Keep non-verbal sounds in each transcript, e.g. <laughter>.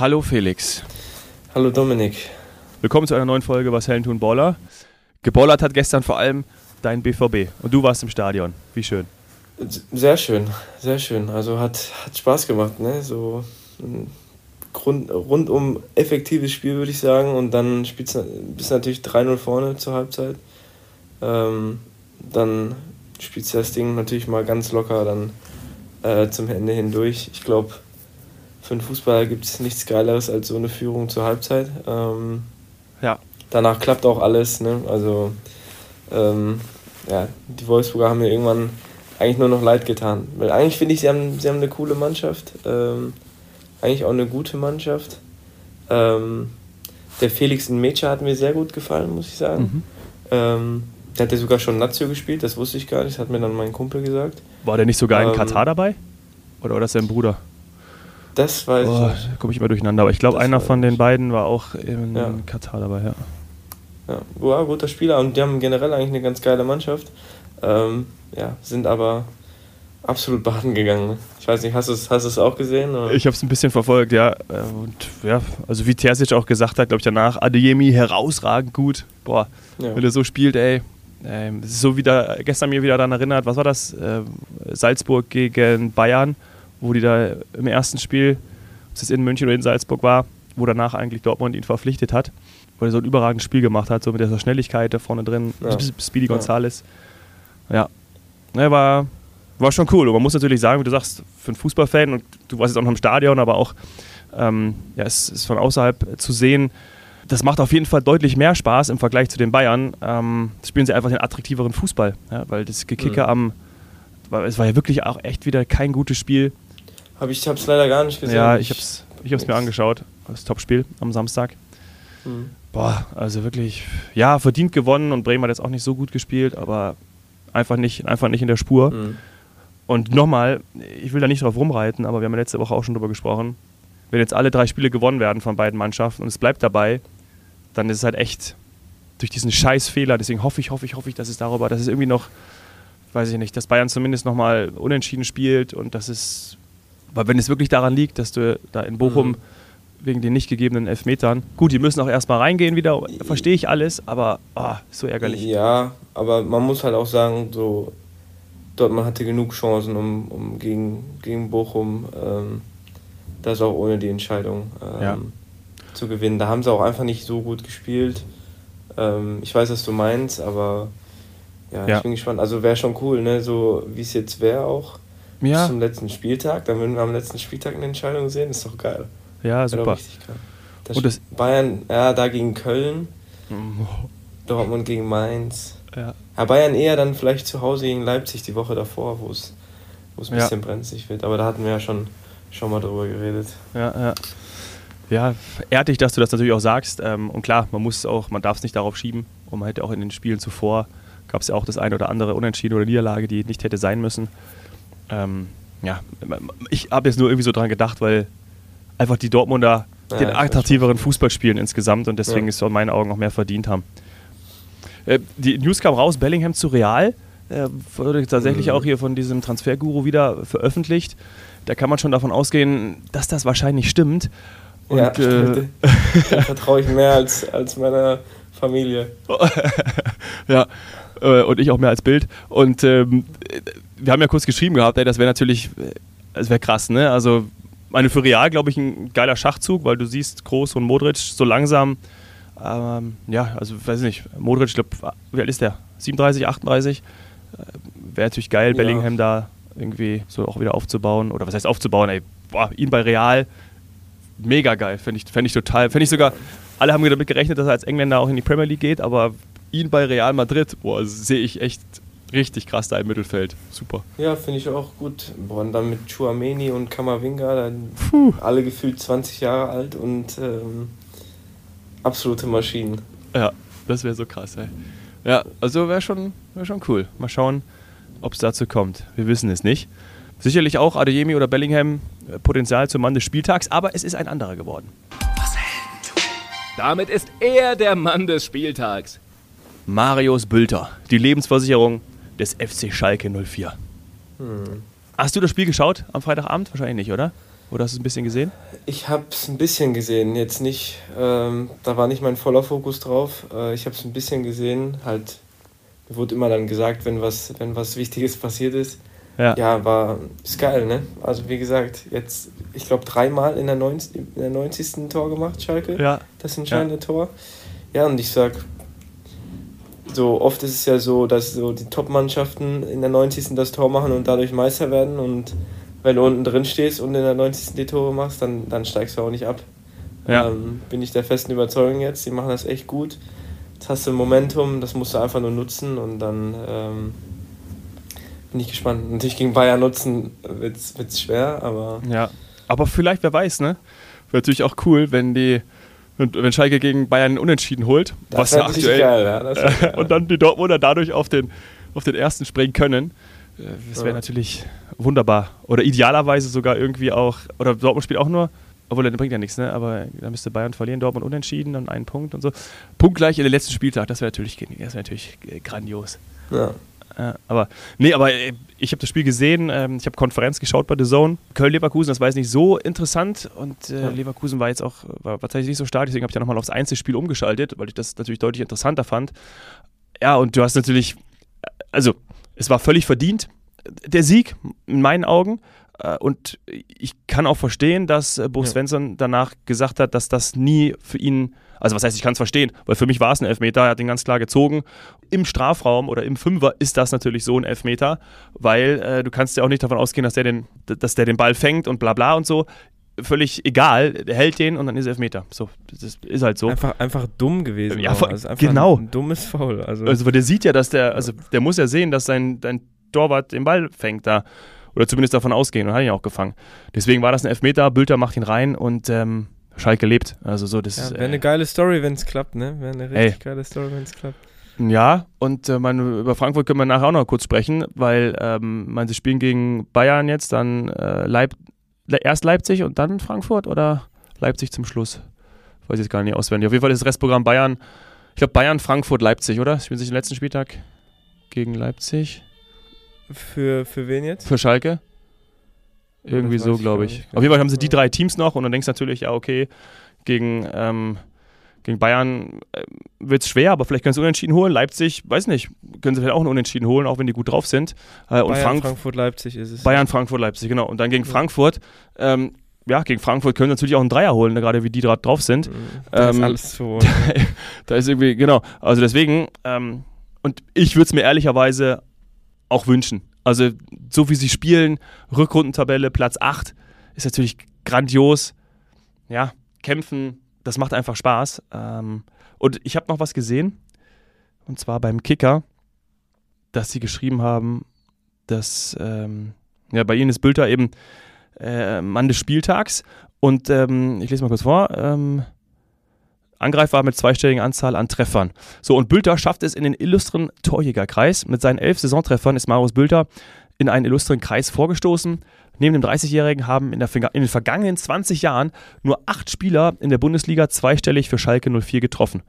Hallo Felix. Hallo Dominik. Willkommen zu einer neuen Folge Was Hellen tun Baller. Geballert hat gestern vor allem dein BVB und du warst im Stadion. Wie schön. Sehr schön, sehr schön. Also hat, hat Spaß gemacht, ne? So ein Grund, rundum effektives Spiel, würde ich sagen. Und dann spielst du bist natürlich 3-0 vorne zur Halbzeit. Ähm, dann spielst du das Ding natürlich mal ganz locker dann äh, zum Ende hindurch. Ich glaube, für einen Fußballer gibt es nichts Geileres als so eine Führung zur Halbzeit. Ähm, ja. Danach klappt auch alles. Ne? Also ähm, ja, die Wolfsburger haben mir irgendwann eigentlich nur noch leid getan. Weil eigentlich finde ich, sie haben, sie haben eine coole Mannschaft. Ähm, eigentlich auch eine gute Mannschaft. Ähm, der Felix Mecha hat mir sehr gut gefallen, muss ich sagen. Mhm. Ähm, der hat ja sogar schon Nazio gespielt, das wusste ich gar nicht, das hat mir dann mein Kumpel gesagt. War der nicht sogar in ähm, Katar dabei? Oder war das sein Bruder? Das weiß oh, ich nicht. komme ich immer durcheinander, aber ich glaube, einer von den beiden war auch in ja. Katar dabei, ja. Ja, war guter Spieler und die haben generell eigentlich eine ganz geile Mannschaft. Ähm, ja, sind aber absolut baden gegangen. Ich weiß nicht, hast du es hast auch gesehen? Oder? Ich habe es ein bisschen verfolgt, ja. Und ja, also wie Terzic auch gesagt hat, glaube ich danach, Adeyemi herausragend gut. Boah, ja. wenn er so spielt, ey. Ähm, so wieder, gestern mir wieder daran erinnert, was war das? Äh, Salzburg gegen Bayern, wo die da im ersten Spiel, ob es in München oder in Salzburg war, wo danach eigentlich Dortmund ihn verpflichtet hat, wo er so ein überragendes Spiel gemacht hat, so mit dieser Schnelligkeit da vorne drin, ja. Speedy Gonzales. Ja, ja war, war schon cool. Und man muss natürlich sagen, wie du sagst, für einen Fußballfan, und du warst jetzt auch noch im Stadion, aber auch ähm, ja, es ist von außerhalb zu sehen, das macht auf jeden Fall deutlich mehr Spaß im Vergleich zu den Bayern. Ähm, spielen sie einfach den attraktiveren Fußball, ja, weil das Gekicker mhm. am, weil es war ja wirklich auch echt wieder kein gutes Spiel. Hab ich es leider gar nicht gesehen. Ja, ich habe es ich hab's mir angeschaut, das Topspiel am Samstag. Mhm. Boah, also wirklich, ja, verdient gewonnen und Bremen hat jetzt auch nicht so gut gespielt, aber einfach nicht, einfach nicht in der Spur. Mhm. Und nochmal, ich will da nicht drauf rumreiten, aber wir haben ja letzte Woche auch schon drüber gesprochen. Wenn jetzt alle drei Spiele gewonnen werden von beiden Mannschaften und es bleibt dabei, dann ist es halt echt durch diesen Scheißfehler. Deswegen hoffe ich, hoffe ich, hoffe ich, dass es darüber, dass es irgendwie noch, weiß ich nicht, dass Bayern zumindest nochmal unentschieden spielt und dass es, weil wenn es wirklich daran liegt, dass du da in Bochum mhm. wegen den nicht gegebenen Elfmetern, gut, die müssen auch erstmal reingehen wieder, verstehe ich alles, aber oh, so ärgerlich. Ja, aber man muss halt auch sagen, so Dortmund hatte genug Chancen, um, um gegen, gegen Bochum ähm, das auch ohne die Entscheidung ähm, ja. zu gewinnen. Da haben sie auch einfach nicht so gut gespielt. Ähm, ich weiß, was du meinst, aber ja, ja. ich bin gespannt. Also wäre schon cool, ne? so wie es jetzt wäre auch ja. zum letzten Spieltag. Dann würden wir am letzten Spieltag eine Entscheidung sehen. Ist doch geil. Ja, super. Das Und das Bayern, ja, da gegen Köln, oh. <laughs> Dortmund gegen Mainz. Ja. ja. Bayern eher dann vielleicht zu Hause gegen Leipzig die Woche davor, wo es ein bisschen ja. brenzlig wird. Aber da hatten wir ja schon, schon mal drüber geredet. Ja, ja. Ja, ehrt dich, dass du das natürlich auch sagst. Ähm, und klar, man muss auch, man darf es nicht darauf schieben. Und man hätte auch in den Spielen zuvor gab es ja auch das eine oder andere Unentschieden oder Niederlage, die nicht hätte sein müssen. Ähm, ja, ich habe jetzt nur irgendwie so dran gedacht, weil einfach die Dortmunder ja, den attraktiveren Fußball spielen insgesamt und deswegen ja. es in meinen Augen auch mehr verdient haben. Äh, die News kam raus, Bellingham zu Real. Äh, wurde tatsächlich mhm. auch hier von diesem Transferguru wieder veröffentlicht. Da kann man schon davon ausgehen, dass das wahrscheinlich stimmt. Und, ja, äh, <laughs> da vertraue ich mehr als, als meiner Familie. <laughs> ja, äh, und ich auch mehr als Bild. Und ähm, wir haben ja kurz geschrieben gehabt, ey, das wäre natürlich, das wäre krass, ne? Also, meine für Real, glaube ich, ein geiler Schachzug, weil du siehst, Groß und Modric so langsam ähm, ja, also weiß ich nicht, Modric, ich glaube, wie alt ist der? 37, 38? Äh, Wäre natürlich geil, ja. Bellingham da irgendwie so auch wieder aufzubauen. Oder was heißt aufzubauen? Ey, boah, ihn bei Real, mega geil. Fände ich, fänd ich total. Fände ich sogar, alle haben damit gerechnet, dass er als Engländer auch in die Premier League geht, aber ihn bei Real Madrid, boah, sehe ich echt richtig krass da im Mittelfeld. Super. Ja, finde ich auch gut. Boah, und dann mit Chuameni und Kamavinga, dann Puh. alle gefühlt 20 Jahre alt und ähm, absolute Maschinen. Ja, das wäre so krass, ey. Ja, also wäre schon, wär schon cool. Mal schauen, ob es dazu kommt. Wir wissen es nicht. Sicherlich auch Adeyemi oder Bellingham äh, Potenzial zum Mann des Spieltags, aber es ist ein anderer geworden. Was Damit ist er der Mann des Spieltags. Marius Bülter, die Lebensversicherung des FC Schalke 04. Hm. Hast du das Spiel geschaut am Freitagabend? Wahrscheinlich nicht, oder? Oder hast du es ein bisschen gesehen? Ich habe es ein bisschen gesehen, jetzt nicht, ähm, da war nicht mein voller Fokus drauf. Äh, ich habe es ein bisschen gesehen, halt, mir wurde immer dann gesagt, wenn was, wenn was Wichtiges passiert ist. Ja, ja war, ist geil, ne? Also wie gesagt, jetzt, ich glaube, dreimal in der, 90, in der 90. Tor gemacht, Schalke. Ja. Das entscheidende ja. Tor. Ja, und ich sag, so oft ist es ja so, dass so die Top-Mannschaften in der 90. das Tor machen und dadurch Meister werden. Und wenn du unten drin stehst und in der 90. die Tore machst, dann, dann steigst du auch nicht ab. Ja. Ähm, bin ich der festen Überzeugung jetzt. Die machen das echt gut. Jetzt hast du Momentum, das musst du einfach nur nutzen und dann ähm, bin ich gespannt. Natürlich gegen Bayern nutzen wird es schwer, aber. Ja, aber vielleicht, wer weiß, ne? Wäre natürlich auch cool, wenn die und wenn Schalke gegen Bayern unentschieden holt, das was ja aktuell. Geil, ja, <laughs> geil. und dann die Dortmunder dadurch auf den, auf den ersten springen können. Äh, das wäre ja. natürlich wunderbar. Oder idealerweise sogar irgendwie auch. Oder Dortmund spielt auch nur. Obwohl, der bringt ja nichts, ne? Aber da müsste Bayern verlieren, Dortmund unentschieden, dann einen Punkt und so. Punktgleich in den letzten Spieltag, das wäre natürlich, wär natürlich äh, grandios. Ja. Ja, aber nee, aber äh, ich habe das Spiel gesehen. Ähm, ich habe Konferenz geschaut bei The Zone. Köln-Leverkusen, das war jetzt nicht so interessant und äh, ja. Leverkusen war jetzt auch war, tatsächlich nicht so stark. Deswegen habe ich ja nochmal aufs Einzelspiel umgeschaltet, weil ich das natürlich deutlich interessanter fand. Ja, und du hast natürlich, also es war völlig verdient der Sieg in meinen Augen. Äh, und ich kann auch verstehen, dass äh, Bo Svensson danach gesagt hat, dass das nie für ihn also was heißt, ich kann es verstehen, weil für mich war es ein Elfmeter, er hat den ganz klar gezogen. Im Strafraum oder im Fünfer ist das natürlich so ein Elfmeter, weil äh, du kannst ja auch nicht davon ausgehen, dass der, den, dass der den Ball fängt und bla bla und so völlig egal. Der hält den und dann ist Elfmeter. So, das ist halt so. Einfach, einfach dumm gewesen. Ja, also genau. Ein, dummes Foul. Also. also, der sieht ja, dass der, also der muss ja sehen, dass sein dein Torwart den Ball fängt da. Oder zumindest davon ausgehen und hat ihn auch gefangen. Deswegen war das ein Elfmeter. Bülter macht ihn rein und ähm, Schalke lebt. Also so, das ja, Wäre eine äh, geile Story, wenn es klappt, ne? Wäre eine richtig ey. geile Story, wenn es klappt. Ja, und äh, meine, über Frankfurt können wir nachher auch noch kurz sprechen, weil ähm, meine, sie spielen gegen Bayern jetzt, dann äh, Leip erst Leipzig und dann Frankfurt oder Leipzig zum Schluss? Weiß ich jetzt gar nicht auswendig. Auf jeden Fall ist das Restprogramm Bayern, ich glaube Bayern, Frankfurt, Leipzig, oder? Spielen sich den letzten Spieltag gegen Leipzig. Für, für wen jetzt? Für Schalke. Irgendwie so, glaube ich. Auf jeden Fall haben sie die drei Teams noch und dann denkst du natürlich, ja, okay, gegen, ähm, gegen Bayern äh, wird es schwer, aber vielleicht können sie unentschieden holen. Leipzig, weiß nicht, können sie vielleicht auch einen Unentschieden holen, auch wenn die gut drauf sind. Äh, und Bayern, Frank Frankfurt, Leipzig ist es. Bayern, Frankfurt, Leipzig, genau. Und dann gegen ja. Frankfurt, ähm, ja, gegen Frankfurt können sie natürlich auch einen Dreier holen, ne, gerade wie die gerade drauf sind. Mhm. Da ähm, ist alles zu. <laughs> da ist irgendwie, genau. Also deswegen, ähm, und ich würde es mir ehrlicherweise auch wünschen. Also, so wie sie spielen, Rückrundentabelle, Platz 8, ist natürlich grandios. Ja, kämpfen, das macht einfach Spaß. Ähm, und ich habe noch was gesehen, und zwar beim Kicker, dass sie geschrieben haben, dass ähm, ja, bei ihnen ist Bülter eben äh, Mann des Spieltags. Und ähm, ich lese mal kurz vor. Ähm, Angreifer mit zweistelliger Anzahl an Treffern. So, und Bülter schafft es in den illustren Torjägerkreis. Mit seinen elf Saisontreffern ist Marius Bülter in einen illustren Kreis vorgestoßen. Neben dem 30-Jährigen haben in, in den vergangenen 20 Jahren nur acht Spieler in der Bundesliga zweistellig für Schalke 04 getroffen.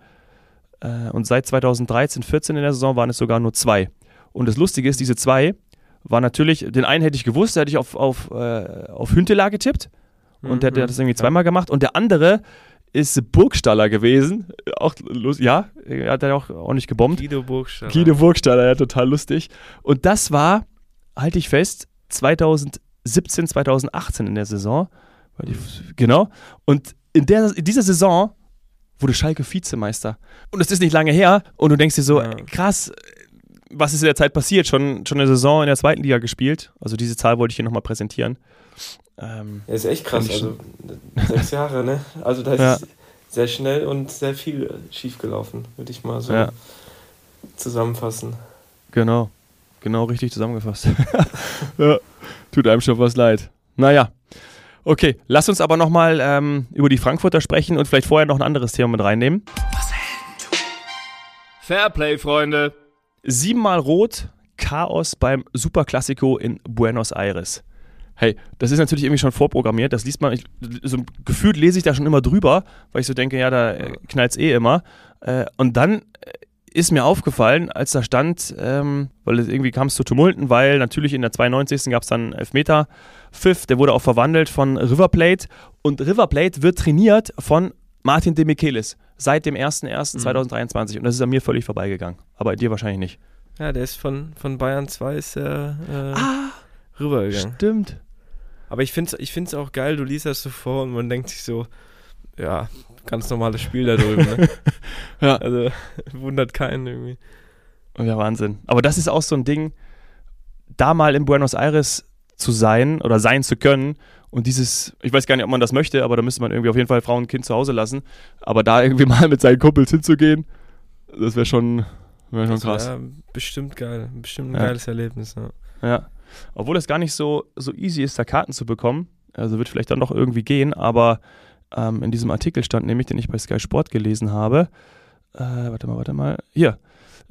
Äh, und seit 2013, 14 in der Saison waren es sogar nur zwei. Und das Lustige ist, diese zwei waren natürlich, den einen hätte ich gewusst, der hätte ich auf, auf, äh, auf Hünteler getippt. Und mhm, der, der hat das irgendwie zweimal gemacht. Und der andere, ist Burgstaller gewesen. Auch ja, er hat ja auch ordentlich gebombt. Guido Burgstaller. Guido Burgstaller, ja, total lustig. Und das war, halte ich fest, 2017, 2018 in der Saison. Die, genau. Und in, der, in dieser Saison wurde Schalke Vizemeister. Und es ist nicht lange her. Und du denkst dir so, ja. krass, was ist in der Zeit passiert? Schon, schon eine Saison in der zweiten Liga gespielt. Also diese Zahl wollte ich hier nochmal präsentieren. Ähm, ja, ist echt krass. Also sechs Jahre, ne? Also da ist ja. sehr schnell und sehr viel schiefgelaufen, würde ich mal so ja. zusammenfassen. Genau, genau richtig zusammengefasst. <laughs> ja. Tut einem schon was leid. Naja. Okay, lass uns aber nochmal ähm, über die Frankfurter sprechen und vielleicht vorher noch ein anderes Thema mit reinnehmen. Fairplay, Freunde. Siebenmal rot, Chaos beim Superklassiko in Buenos Aires hey, das ist natürlich irgendwie schon vorprogrammiert, das liest man, ich, so gefühlt lese ich da schon immer drüber, weil ich so denke, ja, da äh, knallt es eh immer. Äh, und dann äh, ist mir aufgefallen, als da stand, ähm, weil es irgendwie kam es zu Tumulten, weil natürlich in der 92. gab es dann Elfmeter. Pfiff, der wurde auch verwandelt von River Plate und River Plate wird trainiert von Martin de Michelis seit dem 01.01.2023 mhm. und das ist an mir völlig vorbeigegangen, aber dir wahrscheinlich nicht. Ja, der ist von, von Bayern 2 ist er äh, ah, rübergegangen. Stimmt. Aber ich finde es ich find's auch geil, du liest das so vor und man denkt sich so, ja, ganz normales Spiel da drüben. Ne? <laughs> ja. Also <laughs> wundert keinen irgendwie. Ja, Wahnsinn. Aber das ist auch so ein Ding, da mal in Buenos Aires zu sein oder sein zu können und dieses, ich weiß gar nicht, ob man das möchte, aber da müsste man irgendwie auf jeden Fall Frau und Kind zu Hause lassen. Aber da irgendwie <laughs> mal mit seinen Kumpels hinzugehen, das wäre schon, wär schon krass. Ja, bestimmt geil. Bestimmt ein ja. geiles Erlebnis. Ja. ja. Obwohl es gar nicht so, so easy ist, da Karten zu bekommen. Also wird vielleicht dann doch irgendwie gehen, aber ähm, in diesem Artikel stand nämlich, den ich bei Sky Sport gelesen habe. Äh, warte mal, warte mal. Hier.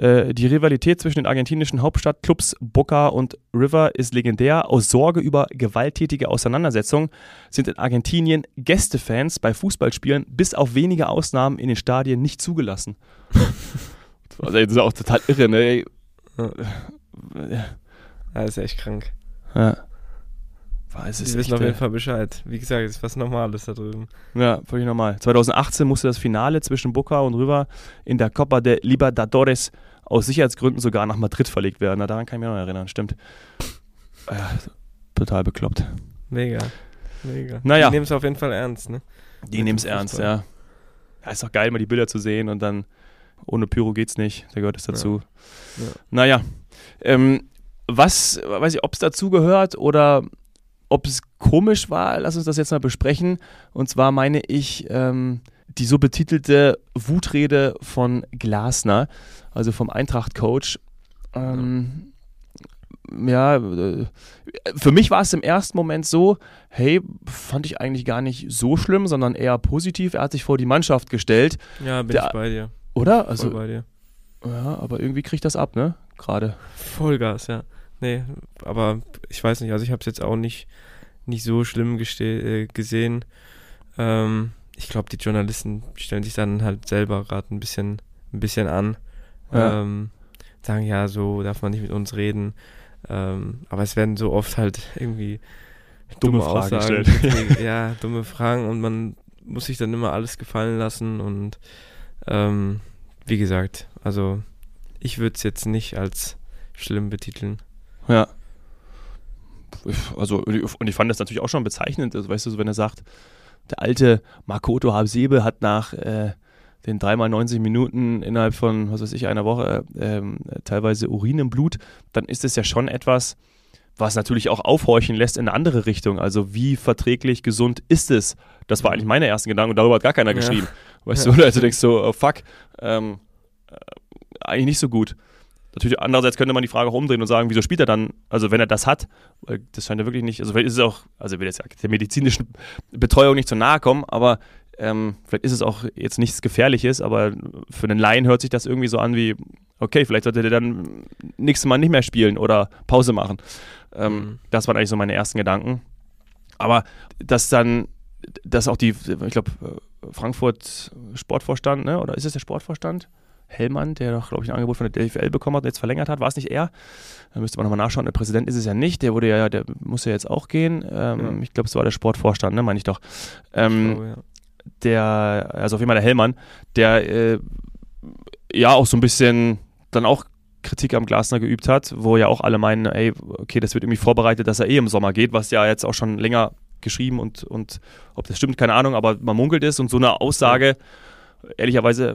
Äh, die Rivalität zwischen den argentinischen Hauptstadtclubs Boca und River ist legendär. Aus Sorge über gewalttätige Auseinandersetzungen sind in Argentinien Gästefans bei Fußballspielen bis auf wenige Ausnahmen in den Stadien nicht zugelassen. <laughs> also, das ist auch total irre, ne? Ja, das ist echt krank. Ja. Boah, es Die wissen auf jeden Fall Bescheid. Wie gesagt, es ist was Normales da drüben. Ja, völlig normal. 2018 musste das Finale zwischen Boca und River in der Copa de Libertadores aus Sicherheitsgründen sogar nach Madrid verlegt werden. Na, daran kann ich mich noch erinnern, stimmt. Ja, total bekloppt. Mega. Mega. Naja. Die nehmen es auf jeden Fall ernst, ne? Die nehmen es ernst, ja. ja. Ist doch geil, mal die Bilder zu sehen und dann ohne Pyro geht's nicht. Da gehört es dazu. Ja. Ja. Naja. Ähm, was, weiß ich, ob es dazu gehört oder ob es komisch war, lass uns das jetzt mal besprechen. Und zwar meine ich ähm, die so betitelte Wutrede von Glasner, also vom Eintracht-Coach. Ähm, ja, äh, für mich war es im ersten Moment so, hey, fand ich eigentlich gar nicht so schlimm, sondern eher positiv. Er hat sich vor die Mannschaft gestellt. Ja, bin Der, ich bei dir. Oder? Also, Voll bei dir. Ja, aber irgendwie kriegt das ab, ne? Gerade. Vollgas, ja. Nee, aber ich weiß nicht, also ich habe es jetzt auch nicht, nicht so schlimm äh, gesehen. Ähm, ich glaube, die Journalisten stellen sich dann halt selber gerade ein bisschen, ein bisschen an. Ja. Ähm, sagen, ja, so darf man nicht mit uns reden. Ähm, aber es werden so oft halt irgendwie dumme, dumme Fragen Aussagen. Gestellt. <laughs> <laughs> ja, dumme Fragen und man muss sich dann immer alles gefallen lassen und ähm, wie gesagt, also ich würde es jetzt nicht als schlimm betiteln. Ja. Also, und ich fand das natürlich auch schon bezeichnend, also, weißt du, so, wenn er sagt, der alte Makoto Habsebe hat nach äh, den dreimal 90 Minuten innerhalb von, was weiß ich, einer Woche äh, teilweise Urin im Blut, dann ist es ja schon etwas, was natürlich auch aufhorchen lässt in eine andere Richtung. Also wie verträglich gesund ist es? Das war eigentlich meine ersten Gedanken und darüber hat gar keiner geschrieben. Ja. Weißt ja. du, <laughs> also denkst so, oh, fuck, ähm, äh, eigentlich nicht so gut. Natürlich, andererseits könnte man die Frage auch umdrehen und sagen, wieso spielt er dann, also wenn er das hat, weil das scheint ja wirklich nicht, also vielleicht ist es auch, also ich will jetzt der medizinischen Betreuung nicht zu nahe kommen, aber ähm, vielleicht ist es auch jetzt nichts Gefährliches, aber für einen Laien hört sich das irgendwie so an wie, okay, vielleicht sollte der dann nächstes Mal nicht mehr spielen oder Pause machen. Ähm, mhm. Das waren eigentlich so meine ersten Gedanken. Aber dass dann, dass auch die, ich glaube, Frankfurt Sportvorstand, ne? oder ist es der Sportvorstand? Hellmann, der doch, glaube ich, ein Angebot von der DFL bekommen hat und jetzt verlängert hat. War es nicht er? Da müsste man nochmal nachschauen. Der Präsident ist es ja nicht. Der wurde ja, der muss ja jetzt auch gehen. Ähm, ja. Ich glaube, es war der Sportvorstand, ne, meine ich doch. Ähm, oh, ja. Der, also auf jeden Fall der Hellmann, der äh, ja auch so ein bisschen dann auch Kritik am Glasner geübt hat, wo ja auch alle meinen, ey, okay, das wird irgendwie vorbereitet, dass er eh im Sommer geht, was ja jetzt auch schon länger geschrieben und, und ob das stimmt, keine Ahnung, aber man munkelt es und so eine Aussage. Ja ehrlicherweise äh,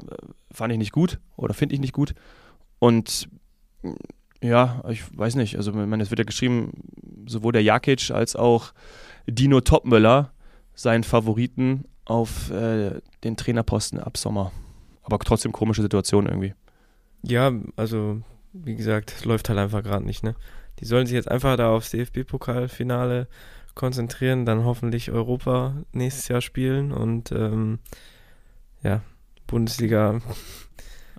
fand ich nicht gut oder finde ich nicht gut. Und ja, ich weiß nicht, also ich meine, es wird ja geschrieben, sowohl der Jakic als auch Dino Topmöller seien Favoriten auf äh, den Trainerposten ab Sommer. Aber trotzdem komische Situation irgendwie. Ja, also wie gesagt, läuft halt einfach gerade nicht, ne? Die sollen sich jetzt einfach da aufs DFB-Pokalfinale konzentrieren, dann hoffentlich Europa nächstes Jahr spielen und ähm, ja, Bundesliga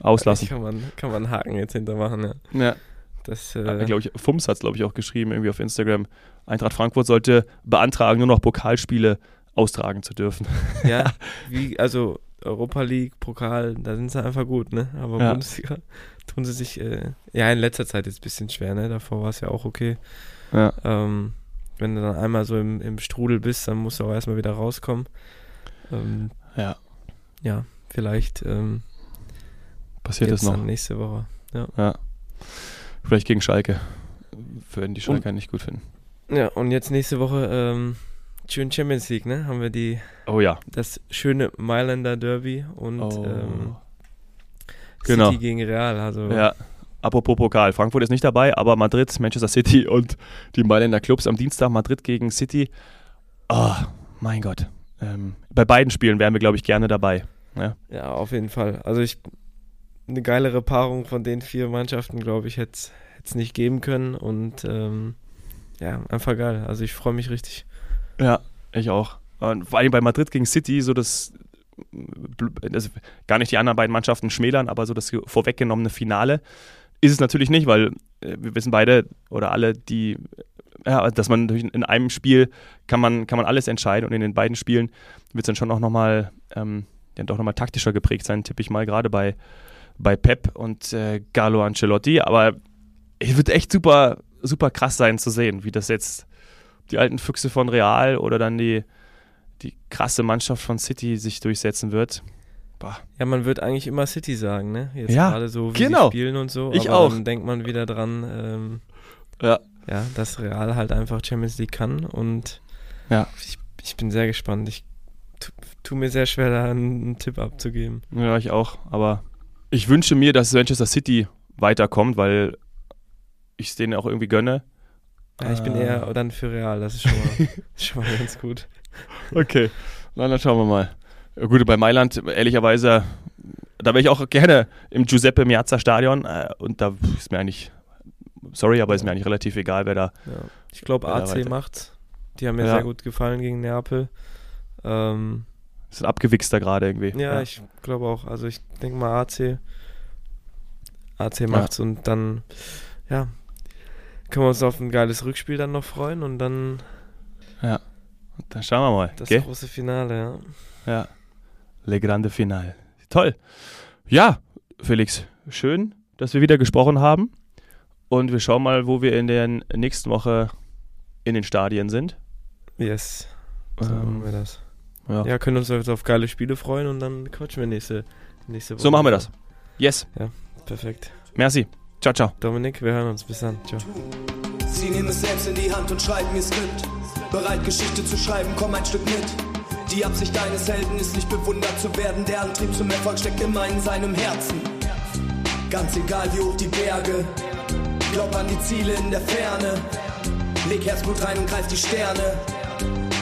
auslassen. Kann man, kann man einen Haken jetzt hintermachen, ja. Ja. Das, äh, glaube ich, Fums hat es, glaube ich, auch geschrieben, irgendwie auf Instagram. Eintracht Frankfurt sollte beantragen, nur noch Pokalspiele austragen zu dürfen. Ja, <laughs> wie, also Europa League, Pokal, da sind sie einfach gut, ne? Aber ja. Bundesliga <laughs> tun sie sich äh, ja in letzter Zeit jetzt ein bisschen schwer, ne? Davor war es ja auch okay. Ja. Ähm, wenn du dann einmal so im, im Strudel bist, dann musst du auch erstmal wieder rauskommen. Ähm, ja. Ja, vielleicht ähm, passiert das noch. nächste Woche. Ja. ja. Vielleicht gegen Schalke. Würden die Schalke nicht gut finden. Ja, und jetzt nächste Woche ähm, schön Champions League, ne? Haben wir die. Oh ja. Das schöne Mailänder Derby und oh. ähm, genau. City gegen Real. Also ja. Apropos Pokal, Frankfurt ist nicht dabei, aber Madrid, Manchester City <laughs> und die Mailänder Clubs am Dienstag, Madrid gegen City. Oh, mein Gott. Ähm, bei beiden Spielen wären wir, glaube ich, gerne dabei. Ja. ja, auf jeden Fall. Also ich eine geilere Paarung von den vier Mannschaften, glaube ich, hätte es nicht geben können. Und ähm, ja, einfach geil. Also ich freue mich richtig. Ja, ich auch. Und vor allem bei Madrid gegen City, so das, das gar nicht die anderen beiden Mannschaften schmälern, aber so das vorweggenommene Finale ist es natürlich nicht, weil äh, wir wissen beide oder alle, die ja, dass man in einem Spiel kann man, kann man alles entscheiden und in den beiden Spielen wird es dann schon auch nochmal ähm, ja, doch nochmal taktischer geprägt sein, tippe ich mal, gerade bei, bei Pep und äh, Carlo Ancelotti. Aber es wird echt super, super krass sein zu sehen, wie das jetzt die alten Füchse von Real oder dann die, die krasse Mannschaft von City sich durchsetzen wird. Bah. Ja, man wird eigentlich immer City sagen, ne? Jetzt ja, gerade so, wie genau. sie spielen und so. Ich auch. Dann denkt man wieder dran, ähm, ja. ja, dass Real halt einfach Champions League kann und ja. ich, ich bin sehr gespannt. Ich tue mir sehr schwer, da einen, einen Tipp abzugeben. Ja, ich auch. Aber ich wünsche mir, dass Manchester City weiterkommt, weil ich es denen auch irgendwie gönne. Ja, ich bin äh. eher dann für Real, das ist schon mal, <laughs> schon mal ganz gut. Okay, Na, dann schauen wir mal. Gut, bei Mailand, ehrlicherweise, da wäre ich auch gerne im Giuseppe Miazza Stadion äh, und da ist mir eigentlich, sorry, aber ist mir eigentlich relativ egal, wer da. Ja. Ich glaube, AC macht's. Die haben mir ja. sehr gut gefallen gegen Neapel. Ähm, ist ein abgewichster gerade irgendwie. Ja, ja. ich glaube auch. Also ich denke mal AC. AC macht's ja. und dann, ja, können wir uns auf ein geiles Rückspiel dann noch freuen und dann. Ja, dann schauen wir mal. Das okay? große Finale, ja. Ja, Le Grande Finale. Toll. Ja, Felix, schön, dass wir wieder gesprochen haben. Und wir schauen mal, wo wir in der nächsten Woche in den Stadien sind. Yes. So ähm, machen wir das. Ja. ja, können uns jetzt auf geile Spiele freuen und dann quatschen wir nächste, nächste Woche. So machen wir das. Yes. Ja, perfekt. Merci. Ciao, ciao. Dominik, wir hören uns. Bis dann. Ciao. Sie nehmen es selbst in die Hand und schreiben ihr Skript. Bereit, Geschichte zu schreiben, komm ein Stück mit. Die Absicht deines Helden ist nicht bewundert zu werden. Der Antrieb zum Erfolg steckt immer in seinem Herzen. Ganz egal wie hoch die Berge. Glaub an die Ziele in der Ferne. Leg Herzblut rein und greif die Sterne.